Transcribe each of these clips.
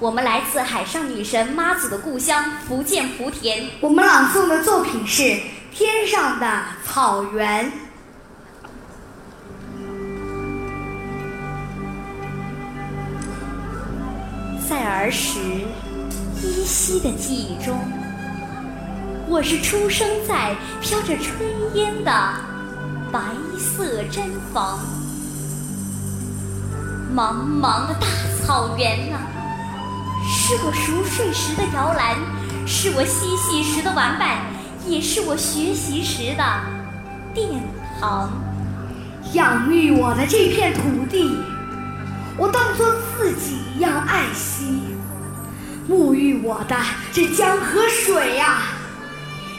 我们来自海上女神妈祖的故乡福建莆田。我们朗诵的作品是《天上的草原》。在儿时依稀的记忆中，我是出生在飘着炊烟的白色毡房。茫茫的大草原啊，是我熟睡时的摇篮，是我嬉戏时的玩伴，也是我学习时的殿堂。养育我的这片土地。我当作自己一样爱惜，沐浴我的这江河水呀，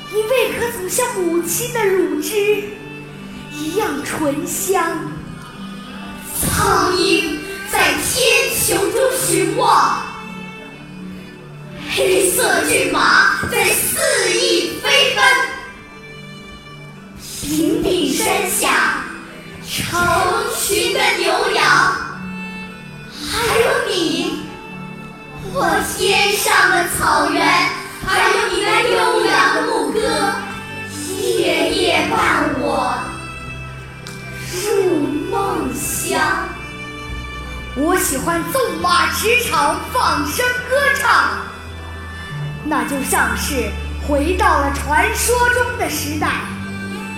你为何总像母亲的乳汁一样醇香？苍鹰在天穹中寻望，黑色骏马在肆意飞奔，平顶山下成群的牛羊。还有你，我天上的草原，还有你那悠扬的牧歌，夜夜伴我入梦乡。我喜欢纵马驰骋，放声歌唱，那就像是回到了传说中的时代。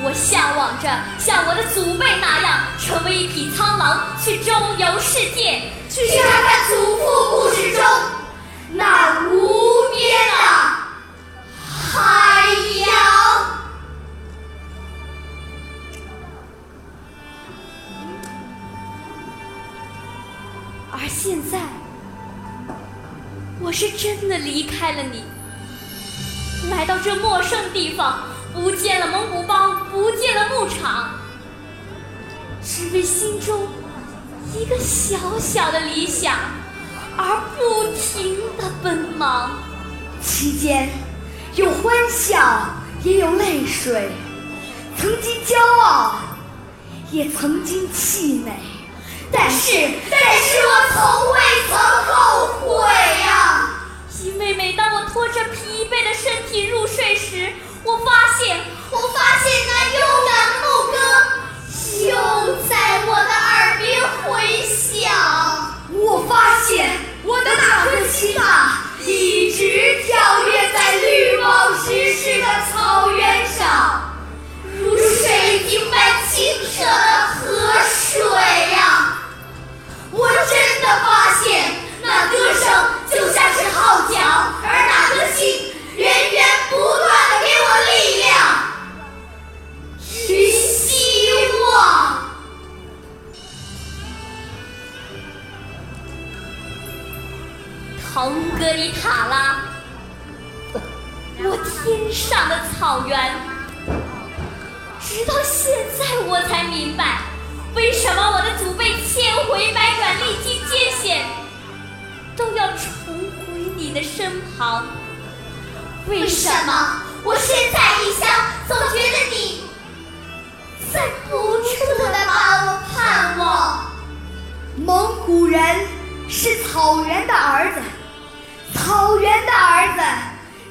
我向往着像我的祖辈那样，成为一匹苍狼，去周游世界。去看看祖父故事中那无边的海洋。而现在，我是真的离开了你，来到这陌生地方，不见了蒙古包，不见了牧场，只为心中。一个小小的理想，而不停的奔忙，期间有欢笑，也有泪水，曾经骄傲，也曾经气馁，但是，但是我从未曾后悔！拖着疲惫的身体入睡时，我发现，我发现上的草原。直到现在，我才明白，为什么我的祖辈千回百转，历经艰险，都要重回你的身旁。为什么我身在异乡，总觉得你在不住的把我盼望？蒙古人是草原的儿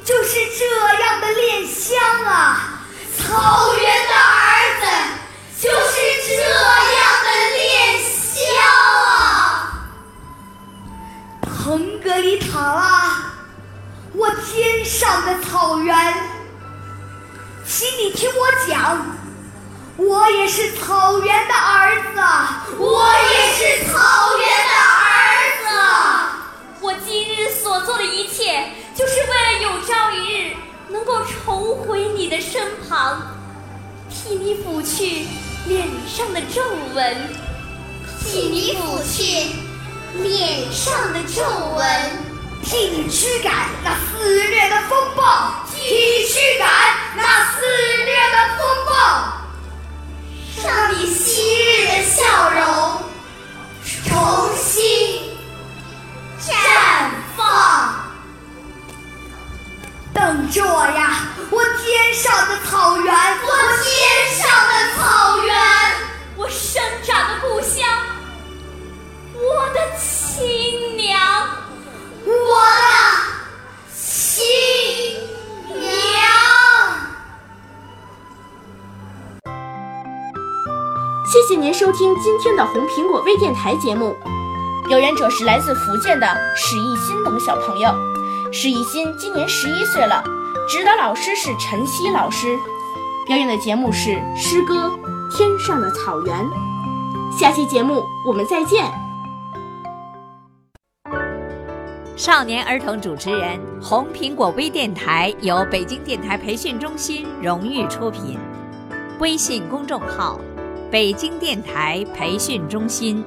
就是这样的恋乡啊！草原的儿子就是这样的恋乡啊！腾格里塔拉，我天上的草原，请你听我讲，我也是草原的儿子，我也是草皱纹，替你抚去脸上的皱纹，替你驱赶那肆虐的风暴，替你驱赶那肆虐的风暴，让你心谢谢您收听今天的红苹果微电台节目。表演者是来自福建的史艺新等小朋友。史艺新今年十一岁了，指导老师是陈曦老师。表演的节目是诗歌《天上的草原》。下期节目我们再见。少年儿童主持人，红苹果微电台由北京电台培训中心荣誉出品，微信公众号：北京电台培训中心。